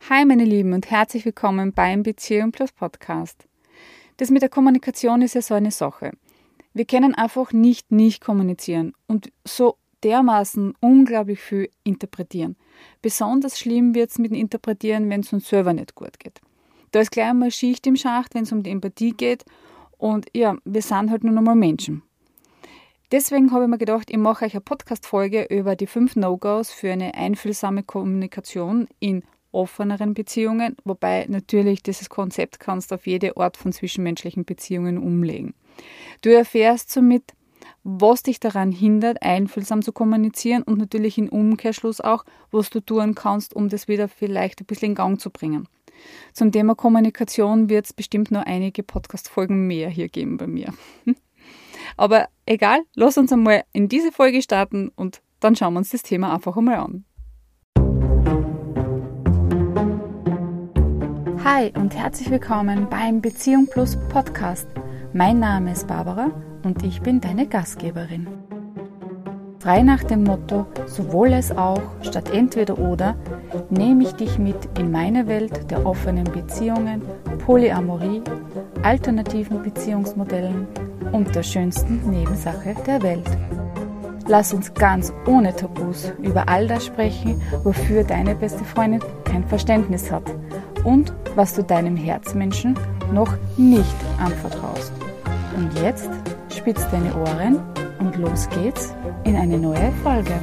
Hi meine Lieben und herzlich willkommen beim Beziehung Plus Podcast. Das mit der Kommunikation ist ja so eine Sache. Wir können einfach nicht nicht kommunizieren und so dermaßen unglaublich viel interpretieren. Besonders schlimm wird es mit dem Interpretieren, wenn es uns selber nicht gut geht. Da ist gleich einmal Schicht im Schacht, wenn es um die Empathie geht und ja, wir sind halt nur normal Menschen. Deswegen habe ich mir gedacht, ich mache euch eine Podcast-Folge über die fünf No-Gos für eine einfühlsame Kommunikation in offeneren Beziehungen, wobei natürlich dieses Konzept kannst du auf jede Art von zwischenmenschlichen Beziehungen umlegen. Du erfährst somit, was dich daran hindert, einfühlsam zu kommunizieren und natürlich im Umkehrschluss auch, was du tun kannst, um das wieder vielleicht ein bisschen in Gang zu bringen. Zum Thema Kommunikation wird es bestimmt noch einige Podcast-Folgen mehr hier geben bei mir. Aber egal, lass uns einmal in diese Folge starten und dann schauen wir uns das Thema einfach einmal an. Hi und herzlich willkommen beim Beziehung Plus Podcast. Mein Name ist Barbara und ich bin deine Gastgeberin. Frei nach dem Motto sowohl als auch statt entweder oder nehme ich dich mit in meine Welt der offenen Beziehungen, Polyamorie, alternativen Beziehungsmodellen und der schönsten Nebensache der Welt. Lass uns ganz ohne Tabus über all das sprechen, wofür deine beste Freundin kein Verständnis hat und was du deinem Herzmenschen noch nicht anvertraust. Und jetzt spitz deine Ohren und los geht's in eine neue Folge.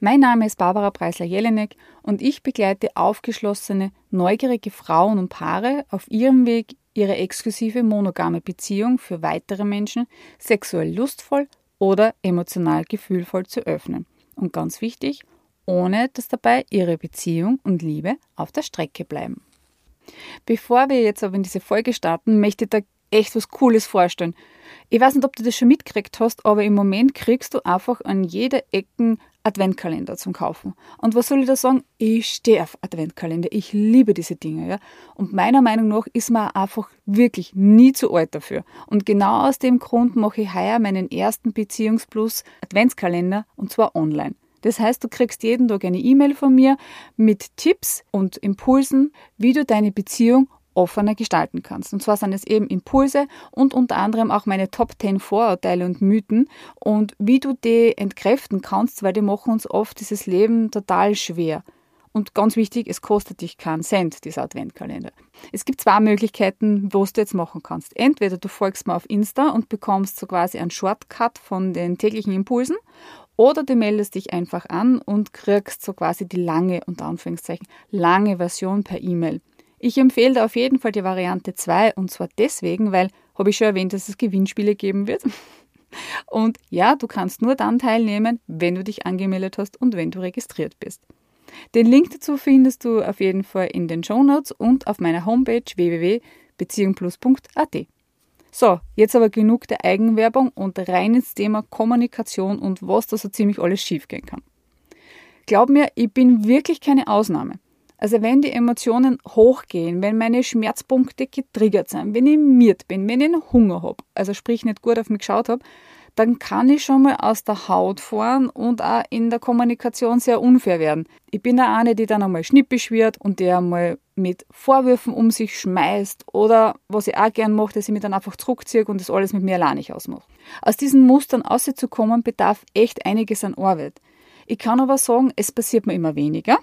Mein Name ist Barbara Preisler-Jelinek und ich begleite aufgeschlossene, neugierige Frauen und Paare auf ihrem Weg, ihre exklusive monogame Beziehung für weitere Menschen sexuell lustvoll oder emotional gefühlvoll zu öffnen. Und ganz wichtig, ohne dass dabei ihre Beziehung und Liebe auf der Strecke bleiben. Bevor wir jetzt aber in diese Folge starten, möchte ich da echt was Cooles vorstellen. Ich weiß nicht, ob du das schon mitgekriegt hast, aber im Moment kriegst du einfach an jeder Ecken Adventkalender zum Kaufen. Und was soll ich da sagen? Ich stehe auf Adventkalender. Ich liebe diese Dinge. Ja? Und meiner Meinung nach ist man einfach wirklich nie zu alt dafür. Und genau aus dem Grund mache ich heuer meinen ersten Beziehungsplus Adventskalender und zwar online. Das heißt, du kriegst jeden Tag eine E-Mail von mir mit Tipps und Impulsen, wie du deine Beziehung offener gestalten kannst. Und zwar sind es eben Impulse und unter anderem auch meine Top 10 Vorurteile und Mythen und wie du die entkräften kannst, weil die machen uns oft dieses Leben total schwer. Und ganz wichtig, es kostet dich keinen Cent, dieser Adventkalender. Es gibt zwei Möglichkeiten, was du jetzt machen kannst. Entweder du folgst mir auf Insta und bekommst so quasi einen Shortcut von den täglichen Impulsen oder du meldest dich einfach an und kriegst so quasi die lange, unter Anführungszeichen, lange Version per E-Mail. Ich empfehle da auf jeden Fall die Variante 2 und zwar deswegen, weil, habe ich schon erwähnt, dass es Gewinnspiele geben wird. Und ja, du kannst nur dann teilnehmen, wenn du dich angemeldet hast und wenn du registriert bist. Den Link dazu findest du auf jeden Fall in den Show Notes und auf meiner Homepage www.beziehungplus.at. So, jetzt aber genug der Eigenwerbung und rein ins Thema Kommunikation und was da so ziemlich alles schiefgehen kann. Glaub mir, ich bin wirklich keine Ausnahme. Also wenn die Emotionen hochgehen, wenn meine Schmerzpunkte getriggert sind, wenn ich miert bin, wenn ich einen Hunger habe, also sprich nicht gut auf mich geschaut habe, dann kann ich schon mal aus der Haut fahren und auch in der Kommunikation sehr unfair werden. Ich bin der eine, die dann einmal schnippisch wird und der einmal mit Vorwürfen um sich schmeißt oder was ich auch gern mache, dass ich mich dann einfach zurückziehe und das alles mit mir alleine ausmache. Aus diesen Mustern auszukommen bedarf echt einiges an Arbeit. Ich kann aber sagen, es passiert mir immer weniger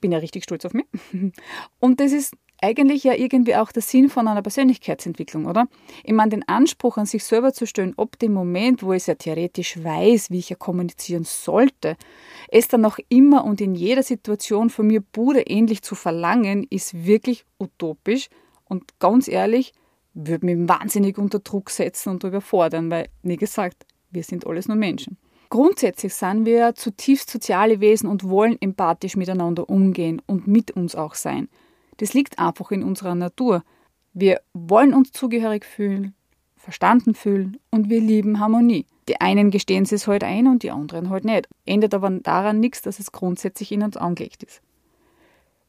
bin ja richtig stolz auf mich. Und das ist eigentlich ja irgendwie auch der Sinn von einer Persönlichkeitsentwicklung, oder? Ich meine, den Anspruch an sich selber zu stellen, ob dem Moment, wo ich ja theoretisch weiß, wie ich ja kommunizieren sollte, es dann noch immer und in jeder Situation von mir Bude ähnlich zu verlangen, ist wirklich utopisch und ganz ehrlich, würde mich wahnsinnig unter Druck setzen und überfordern, weil, wie gesagt, wir sind alles nur Menschen. Grundsätzlich sind wir zutiefst soziale Wesen und wollen empathisch miteinander umgehen und mit uns auch sein. Das liegt einfach in unserer Natur. Wir wollen uns zugehörig fühlen, verstanden fühlen und wir lieben Harmonie. Die einen gestehen es halt ein und die anderen halt nicht. Ändert aber daran nichts, dass es grundsätzlich in uns angelegt ist.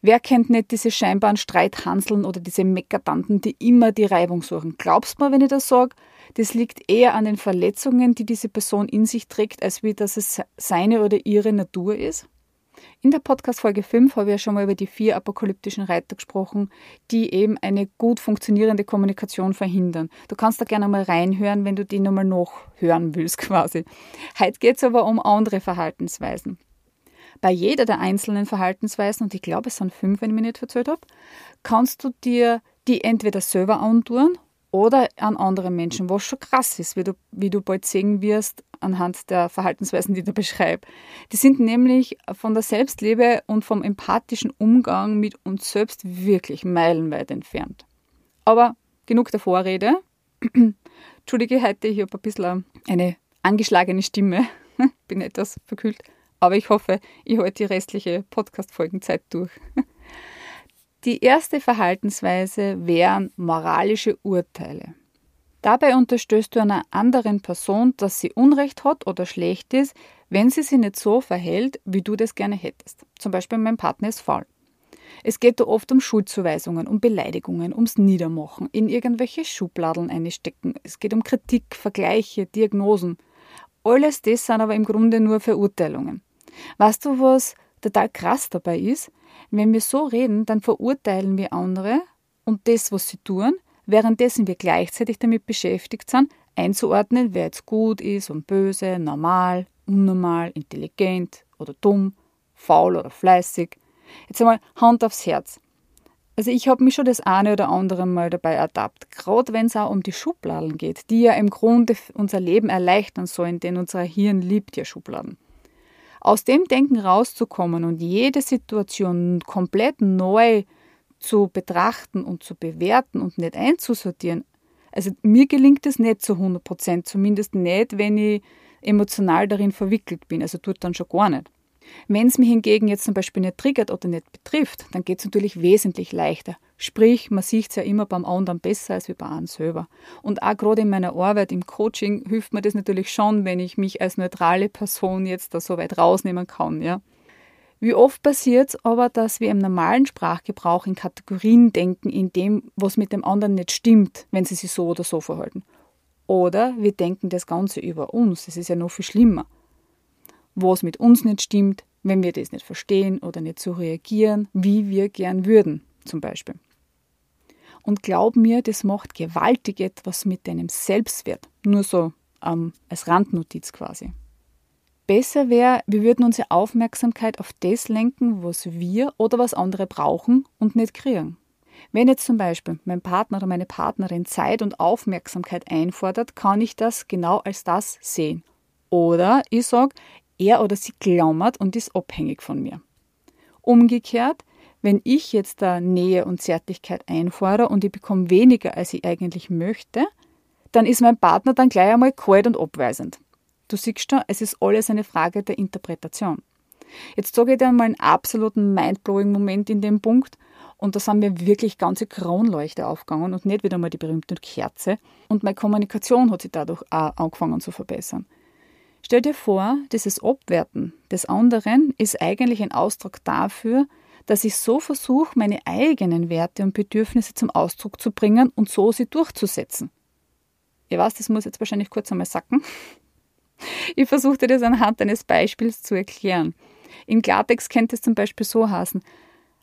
Wer kennt nicht diese scheinbaren Streithanseln oder diese Meckertanten, die immer die Reibung suchen? Glaubst du mir, wenn ich das sage? Das liegt eher an den Verletzungen, die diese Person in sich trägt, als wie dass es seine oder ihre Natur ist? In der Podcast-Folge 5 habe ich ja schon mal über die vier apokalyptischen Reiter gesprochen, die eben eine gut funktionierende Kommunikation verhindern. Du kannst da gerne mal reinhören, wenn du die nochmal hören willst, quasi. Heute geht es aber um andere Verhaltensweisen. Bei jeder der einzelnen Verhaltensweisen, und ich glaube, es sind fünf, wenn ich mich nicht verzählt habe, kannst du dir die entweder selber antun oder an andere Menschen, was schon krass ist, wie du, wie du bald sehen wirst anhand der Verhaltensweisen, die ich da beschreibe. Die sind nämlich von der Selbstliebe und vom empathischen Umgang mit uns selbst wirklich meilenweit entfernt. Aber genug der Vorrede. Entschuldige heute, ich habe ein bisschen eine angeschlagene Stimme. Bin etwas verkühlt. Aber ich hoffe, ich halte die restliche Podcast-Folgenzeit durch. Die erste Verhaltensweise wären moralische Urteile. Dabei unterstößt du einer anderen Person, dass sie Unrecht hat oder schlecht ist, wenn sie sich nicht so verhält, wie du das gerne hättest. Zum Beispiel mein Partner ist faul. Es geht da oft um Schuldzuweisungen, um Beleidigungen, ums Niedermachen, in irgendwelche Schubladeln einstecken. Es geht um Kritik, Vergleiche, Diagnosen. Alles das sind aber im Grunde nur Verurteilungen. Weißt du, was total krass dabei ist? Wenn wir so reden, dann verurteilen wir andere und das, was sie tun, währenddessen wir gleichzeitig damit beschäftigt sind, einzuordnen, wer jetzt gut ist und böse, normal, unnormal, intelligent oder dumm, faul oder fleißig. Jetzt einmal Hand aufs Herz. Also ich habe mich schon das eine oder andere Mal dabei ertappt, gerade wenn es auch um die Schubladen geht, die ja im Grunde unser Leben erleichtern sollen, denn unser Hirn liebt ja Schubladen. Aus dem Denken rauszukommen und jede Situation komplett neu zu betrachten und zu bewerten und nicht einzusortieren, also mir gelingt es nicht zu 100 Prozent, zumindest nicht, wenn ich emotional darin verwickelt bin, also tut dann schon gar nicht. Wenn es mich hingegen jetzt zum Beispiel nicht triggert oder nicht betrifft, dann geht es natürlich wesentlich leichter. Sprich, man sieht es ja immer beim anderen besser als bei einem selber. Und auch gerade in meiner Arbeit im Coaching hilft mir das natürlich schon, wenn ich mich als neutrale Person jetzt da so weit rausnehmen kann. Ja. Wie oft passiert es aber, dass wir im normalen Sprachgebrauch in Kategorien denken, in dem, was mit dem anderen nicht stimmt, wenn sie sich so oder so verhalten. Oder wir denken das Ganze über uns. Das ist ja noch viel schlimmer was mit uns nicht stimmt, wenn wir das nicht verstehen oder nicht so reagieren, wie wir gern würden, zum Beispiel. Und glaub mir, das macht gewaltig etwas mit deinem Selbstwert. Nur so ähm, als Randnotiz quasi. Besser wäre, wir würden unsere Aufmerksamkeit auf das lenken, was wir oder was andere brauchen und nicht kriegen. Wenn jetzt zum Beispiel mein Partner oder meine Partnerin Zeit und Aufmerksamkeit einfordert, kann ich das genau als das sehen. Oder ich sage, er oder sie klammert und ist abhängig von mir. Umgekehrt, wenn ich jetzt da Nähe und Zärtlichkeit einfordere und ich bekomme weniger, als ich eigentlich möchte, dann ist mein Partner dann gleich einmal kalt und abweisend. Du siehst schon, es ist alles eine Frage der Interpretation. Jetzt sage ich dir mal einen absoluten mindblowing Moment in dem Punkt und da sind mir wirklich ganze Kronleuchte aufgegangen und nicht wieder mal die berühmte Kerze und meine Kommunikation hat sich dadurch auch angefangen zu verbessern. Stell dir vor, dieses Abwerten des anderen ist eigentlich ein Ausdruck dafür, dass ich so versuche, meine eigenen Werte und Bedürfnisse zum Ausdruck zu bringen und so sie durchzusetzen. Ich weiß, das muss jetzt wahrscheinlich kurz einmal sacken. Ich versuche dir das anhand eines Beispiels zu erklären. Im Klartext könnte es zum Beispiel so heißen,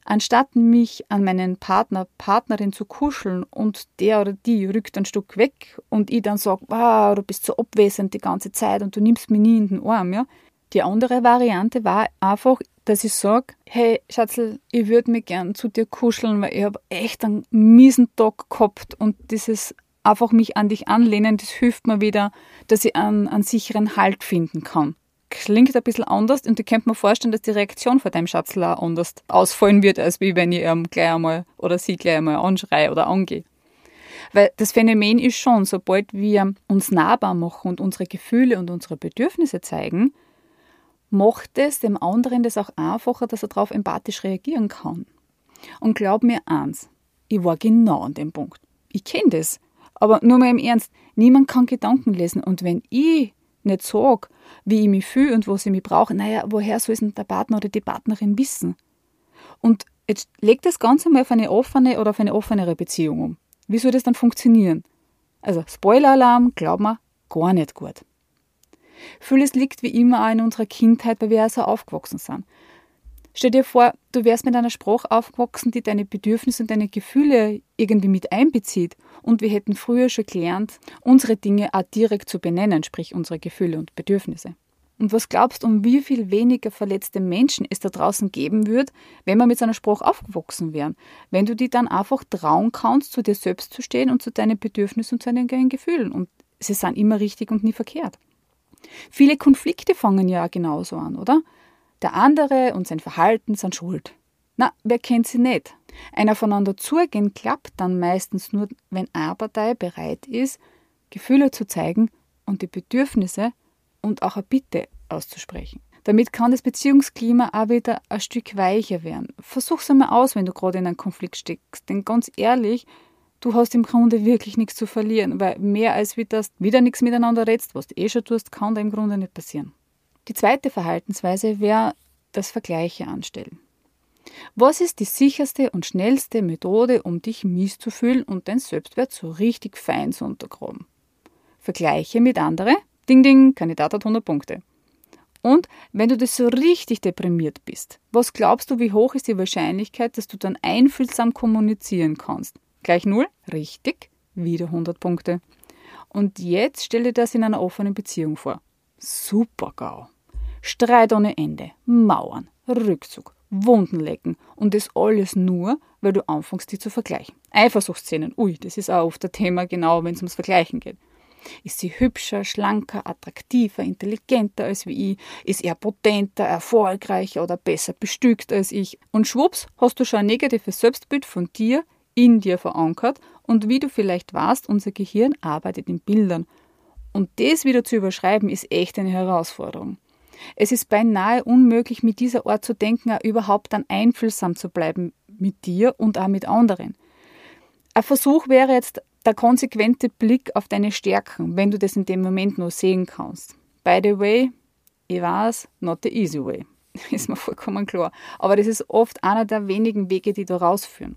Anstatt mich an meinen Partner, Partnerin zu kuscheln und der oder die rückt ein Stück weg und ich dann sage, wow, du bist so abwesend die ganze Zeit und du nimmst mich nie in den Arm, ja. Die andere Variante war einfach, dass ich sage, hey Schatzl, ich würde mich gern zu dir kuscheln, weil ich habe echt einen miesen Tag gehabt und dieses einfach mich an dich anlehnen, das hilft mir wieder, dass ich einen, einen sicheren Halt finden kann klingt ein bisschen anders und ich könnte mir vorstellen, dass die Reaktion von deinem Schatzl auch anders ausfallen wird, als wie wenn ich ihm gleich einmal oder sie gleich einmal anschreie oder angehe. Weil das Phänomen ist schon, sobald wir uns nahbar machen und unsere Gefühle und unsere Bedürfnisse zeigen, macht es dem anderen das auch einfacher, dass er darauf empathisch reagieren kann. Und glaub mir eins, ich war genau an dem Punkt. Ich kenne das. Aber nur mal im Ernst, niemand kann Gedanken lesen. Und wenn ich nicht sage, wie ich mich fühle und was ich mich brauche, naja, woher soll es denn der Partner oder die Partnerin wissen? Und Jetzt leg das Ganze mal auf eine offene oder auf eine offenere Beziehung um. Wie soll das dann funktionieren? Also Spoiler-Alarm, glaub mir, gar nicht gut. Vieles liegt wie immer auch in unserer Kindheit, weil wir ja so aufgewachsen sind. Stell dir vor, du wärst mit einer Sprache aufgewachsen, die deine Bedürfnisse und deine Gefühle irgendwie mit einbezieht. Und wir hätten früher schon gelernt, unsere Dinge auch direkt zu benennen, sprich unsere Gefühle und Bedürfnisse. Und was glaubst du, um wie viel weniger verletzte Menschen es da draußen geben wird, wenn wir mit so einer Sprache aufgewachsen wären? Wenn du dir dann einfach trauen kannst, zu dir selbst zu stehen und zu deinen Bedürfnissen und zu deinen Gefühlen. Und sie sind immer richtig und nie verkehrt. Viele Konflikte fangen ja genauso an, oder? Der andere und sein Verhalten sind schuld. Na, wer kennt sie nicht? Ein Aufeinander zugehen klappt dann meistens nur, wenn eine Partei bereit ist, Gefühle zu zeigen und die Bedürfnisse und auch eine Bitte auszusprechen. Damit kann das Beziehungsklima auch wieder ein Stück weicher werden. Versuch's einmal aus, wenn du gerade in einem Konflikt steckst. Denn ganz ehrlich, du hast im Grunde wirklich nichts zu verlieren, weil mehr als wie das wieder nichts miteinander redst, was du eh schon tust, kann da im Grunde nicht passieren. Die zweite Verhaltensweise wäre das Vergleiche anstellen. Was ist die sicherste und schnellste Methode, um dich mies zu fühlen und dein Selbstwert so richtig fein zu untergraben? Vergleiche mit anderen. Ding, ding, Kandidat hat 100 Punkte. Und wenn du das so richtig deprimiert bist, was glaubst du, wie hoch ist die Wahrscheinlichkeit, dass du dann einfühlsam kommunizieren kannst? Gleich null? Richtig, wieder 100 Punkte. Und jetzt stell dir das in einer offenen Beziehung vor. Super GAU. Streit ohne Ende, Mauern, Rückzug, Wunden lecken und das alles nur, weil du anfängst, die zu vergleichen. Eifersuchtsszenen, ui, das ist auch oft ein Thema, genau wenn es ums Vergleichen geht. Ist sie hübscher, schlanker, attraktiver, intelligenter als wie ich? Ist er potenter, erfolgreicher oder besser bestückt als ich? Und schwupps, hast du schon ein negatives Selbstbild von dir in dir verankert und wie du vielleicht weißt, unser Gehirn arbeitet in Bildern. Und das wieder zu überschreiben, ist echt eine Herausforderung. Es ist beinahe unmöglich, mit dieser Art zu denken, auch überhaupt dann einfühlsam zu bleiben mit dir und auch mit anderen. Ein Versuch wäre jetzt der konsequente Blick auf deine Stärken, wenn du das in dem Moment nur sehen kannst. By the way, ich weiß, not the easy way. Ist mir vollkommen klar. Aber das ist oft einer der wenigen Wege, die da rausführen.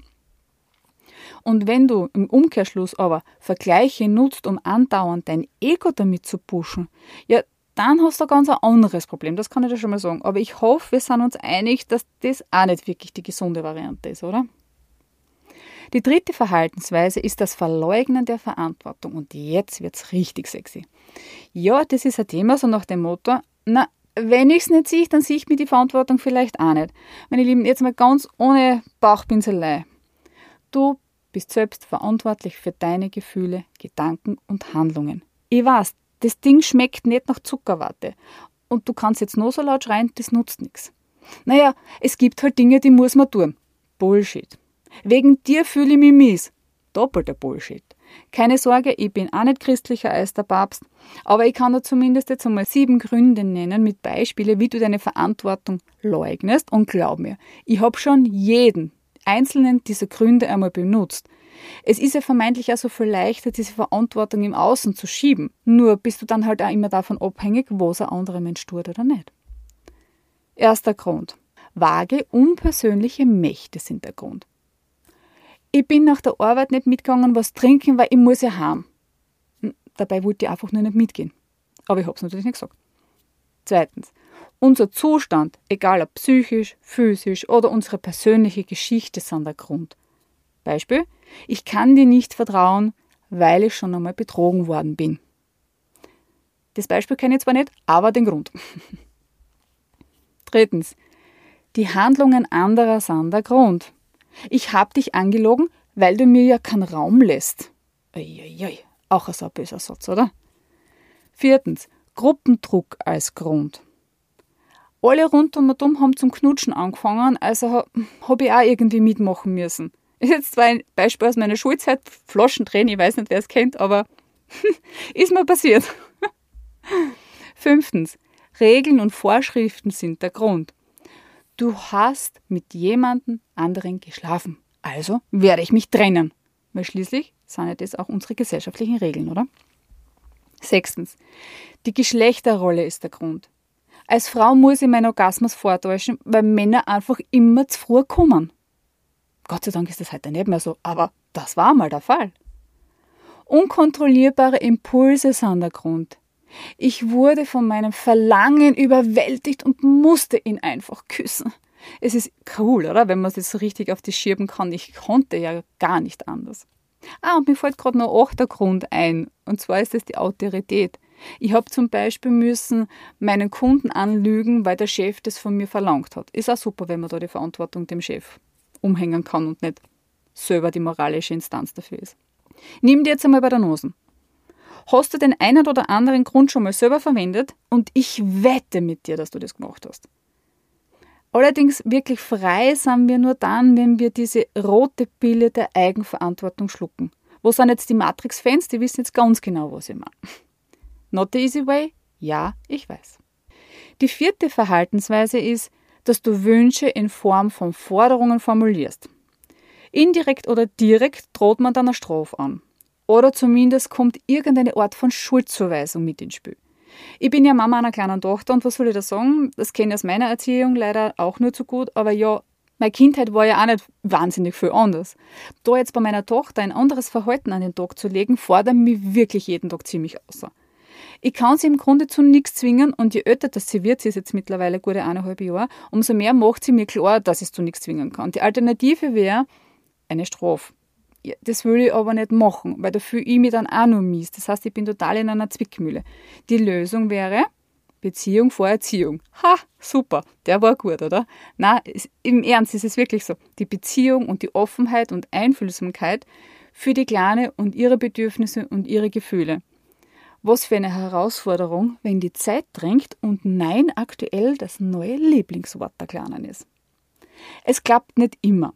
Und wenn du im Umkehrschluss aber Vergleiche nutzt, um andauernd dein Ego damit zu pushen, ja, dann hast du ein ganz anderes Problem, das kann ich dir schon mal sagen. Aber ich hoffe, wir sind uns einig, dass das auch nicht wirklich die gesunde Variante ist, oder? Die dritte Verhaltensweise ist das Verleugnen der Verantwortung. Und jetzt wird es richtig sexy. Ja, das ist ein Thema so nach dem Motto, na, wenn ich es nicht sehe, dann sehe ich mir die Verantwortung vielleicht auch nicht. Meine Lieben, jetzt mal ganz ohne Bauchpinselei. Du bist selbst verantwortlich für deine Gefühle, Gedanken und Handlungen. Ich weiß, das Ding schmeckt nicht nach Zuckerwatte. Und du kannst jetzt nur so laut schreien, das nutzt nichts. Naja, es gibt halt Dinge, die muss man tun. Bullshit. Wegen dir fühle ich mich mies. Doppelter Bullshit. Keine Sorge, ich bin auch nicht christlicher als der Papst, aber ich kann dir zumindest jetzt einmal sieben Gründe nennen mit Beispielen, wie du deine Verantwortung leugnest. Und glaub mir, ich habe schon jeden einzelnen dieser Gründe einmal benutzt. Es ist ja vermeintlich auch so viel leichter, diese Verantwortung im Außen zu schieben. Nur bist du dann halt auch immer davon abhängig, was ein anderer Mensch tut oder nicht. Erster Grund. Vage, unpersönliche Mächte sind der Grund. Ich bin nach der Arbeit nicht mitgegangen, was trinken, weil ich muss ja heim. Hm, dabei wollte ich einfach nur nicht mitgehen. Aber ich habe es natürlich nicht gesagt. Zweitens. Unser Zustand, egal ob psychisch, physisch oder unsere persönliche Geschichte, sind der Grund. Beispiel, ich kann dir nicht vertrauen, weil ich schon einmal betrogen worden bin. Das Beispiel kenne ich zwar nicht, aber den Grund. Drittens, die Handlungen anderer sind der Grund. Ich habe dich angelogen, weil du mir ja keinen Raum lässt. Eieiei, auch ein so böser Satz, oder? Viertens, Gruppendruck als Grund. Alle rund um und um haben zum Knutschen angefangen, also habe ich auch irgendwie mitmachen müssen. Ist jetzt zwar ein Beispiel aus meiner Schulzeit, Flaschendrehen, ich weiß nicht, wer es kennt, aber ist mir passiert. Fünftens, Regeln und Vorschriften sind der Grund. Du hast mit jemandem anderen geschlafen. Also werde ich mich trennen. Weil schließlich sind ja das auch unsere gesellschaftlichen Regeln, oder? Sechstens. Die Geschlechterrolle ist der Grund. Als Frau muss ich meinen Orgasmus vortäuschen, weil Männer einfach immer zu früh kommen. Gott sei Dank ist das heute nicht mehr so, aber das war mal der Fall. Unkontrollierbare Impulse sind der Grund. Ich wurde von meinem Verlangen überwältigt und musste ihn einfach küssen. Es ist cool, oder? Wenn man es so richtig auf die schieben kann. Ich konnte ja gar nicht anders. Ah, und mir fällt gerade noch auch der Grund ein. Und zwar ist es die Autorität. Ich habe zum Beispiel müssen meinen Kunden anlügen, weil der Chef das von mir verlangt hat. Ist auch super, wenn man da die Verantwortung dem Chef umhängen kann und nicht selber die moralische Instanz dafür ist. Nimm dir jetzt einmal bei der Nase. Hast du den einen oder anderen Grund schon mal selber verwendet? Und ich wette mit dir, dass du das gemacht hast. Allerdings wirklich frei sind wir nur dann, wenn wir diese rote Pille der Eigenverantwortung schlucken. Wo sind jetzt die Matrix-Fans? Die wissen jetzt ganz genau, was ich meine. Not the easy way? Ja, ich weiß. Die vierte Verhaltensweise ist, dass du Wünsche in Form von Forderungen formulierst. Indirekt oder direkt droht man dann eine Strafe an. Oder zumindest kommt irgendeine Art von Schuldzuweisung mit ins Spiel. Ich bin ja Mama einer kleinen Tochter und was soll ich da sagen? Das kenne ich aus meiner Erziehung leider auch nur zu gut, aber ja, meine Kindheit war ja auch nicht wahnsinnig viel anders. Da jetzt bei meiner Tochter ein anderes Verhalten an den Tag zu legen, fordert mich wirklich jeden Tag ziemlich außer. Ich kann sie im Grunde zu nichts zwingen und je älter das sie wird, sie ist jetzt mittlerweile gute eineinhalb Jahre, umso mehr macht sie mir klar, dass ich es zu nichts zwingen kann. Die Alternative wäre eine Strafe das will ich aber nicht machen, weil da fühle ich mich dann auch nur mies. Das heißt, ich bin total in einer Zwickmühle. Die Lösung wäre Beziehung vor Erziehung. Ha, super, der war gut, oder? Na, im Ernst ist es wirklich so. Die Beziehung und die Offenheit und Einfühlsamkeit für die Kleine und ihre Bedürfnisse und ihre Gefühle. Was für eine Herausforderung, wenn die Zeit drängt und Nein aktuell das neue Lieblingswort der Kleinen ist. Es klappt nicht immer.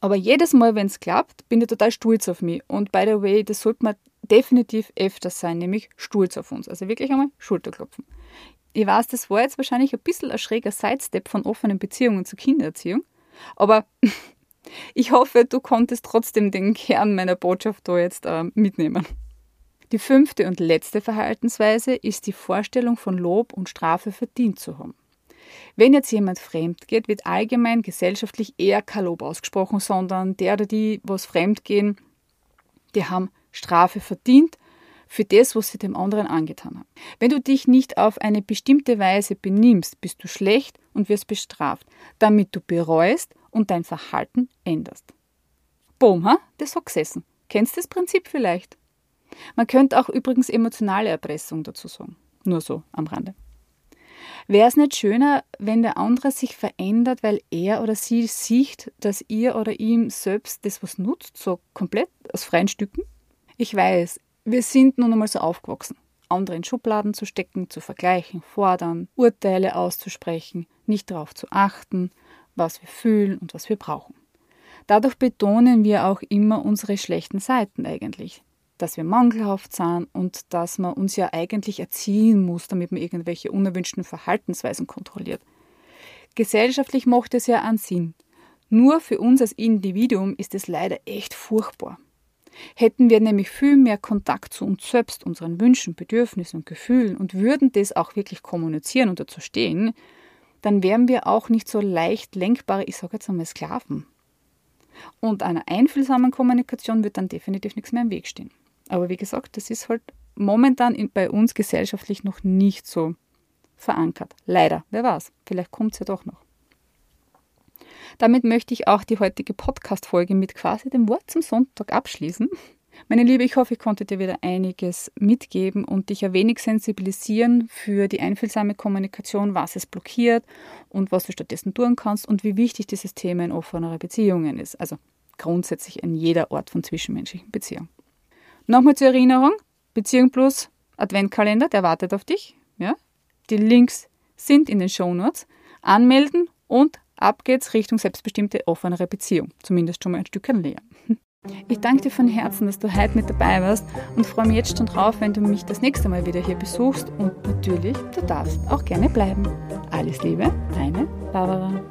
Aber jedes Mal, wenn es klappt, bin ich total stolz auf mich. Und by the way, das sollte man definitiv öfters sein, nämlich stolz auf uns. Also wirklich einmal Schulterklopfen. Ich weiß, das war jetzt wahrscheinlich ein bisschen ein schräger Sidestep von offenen Beziehungen zur Kindererziehung. Aber ich hoffe, du konntest trotzdem den Kern meiner Botschaft da jetzt äh, mitnehmen. Die fünfte und letzte Verhaltensweise ist die Vorstellung von Lob und Strafe verdient zu haben. Wenn jetzt jemand fremd geht, wird allgemein gesellschaftlich eher kein Lob ausgesprochen, sondern der oder die, was fremd gehen, die haben Strafe verdient für das, was sie dem anderen angetan haben. Wenn du dich nicht auf eine bestimmte Weise benimmst, bist du schlecht und wirst bestraft, damit du bereust und dein Verhalten änderst. Boom, ha? Das hat gesessen. Kennst du das Prinzip vielleicht? Man könnte auch übrigens emotionale Erpressung dazu sagen. Nur so am Rande. Wäre es nicht schöner, wenn der andere sich verändert, weil er oder sie sieht, dass ihr oder ihm selbst das was nutzt, so komplett aus freien Stücken? Ich weiß, wir sind nun einmal so aufgewachsen, andere in Schubladen zu stecken, zu vergleichen, fordern, Urteile auszusprechen, nicht darauf zu achten, was wir fühlen und was wir brauchen. Dadurch betonen wir auch immer unsere schlechten Seiten eigentlich, dass wir mangelhaft sind und dass man uns ja eigentlich erziehen muss, damit man irgendwelche unerwünschten Verhaltensweisen kontrolliert. Gesellschaftlich macht es ja einen Sinn. Nur für uns als Individuum ist es leider echt furchtbar. Hätten wir nämlich viel mehr Kontakt zu uns selbst, unseren Wünschen, Bedürfnissen und Gefühlen und würden das auch wirklich kommunizieren und dazu stehen, dann wären wir auch nicht so leicht lenkbare, ich sage jetzt einmal Sklaven. Und einer einfühlsamen Kommunikation wird dann definitiv nichts mehr im Weg stehen. Aber wie gesagt, das ist halt momentan in, bei uns gesellschaftlich noch nicht so verankert. Leider. Wer weiß, vielleicht kommt es ja doch noch. Damit möchte ich auch die heutige Podcast-Folge mit quasi dem Wort zum Sonntag abschließen. Meine Liebe, ich hoffe, ich konnte dir wieder einiges mitgeben und dich ein wenig sensibilisieren für die einfühlsame Kommunikation, was es blockiert und was du stattdessen tun kannst und wie wichtig dieses Thema in offenerer Beziehungen ist. Also grundsätzlich in jeder Art von zwischenmenschlichen Beziehung. Nochmal zur Erinnerung, Beziehung Plus Adventkalender, der wartet auf dich. Ja? Die Links sind in den Shownotes. Anmelden und ab geht's Richtung selbstbestimmte offenere Beziehung. Zumindest schon mal ein Stück näher. Ich danke dir von Herzen, dass du heute mit dabei warst und freue mich jetzt schon drauf, wenn du mich das nächste Mal wieder hier besuchst und natürlich, du darfst auch gerne bleiben. Alles Liebe, deine Barbara.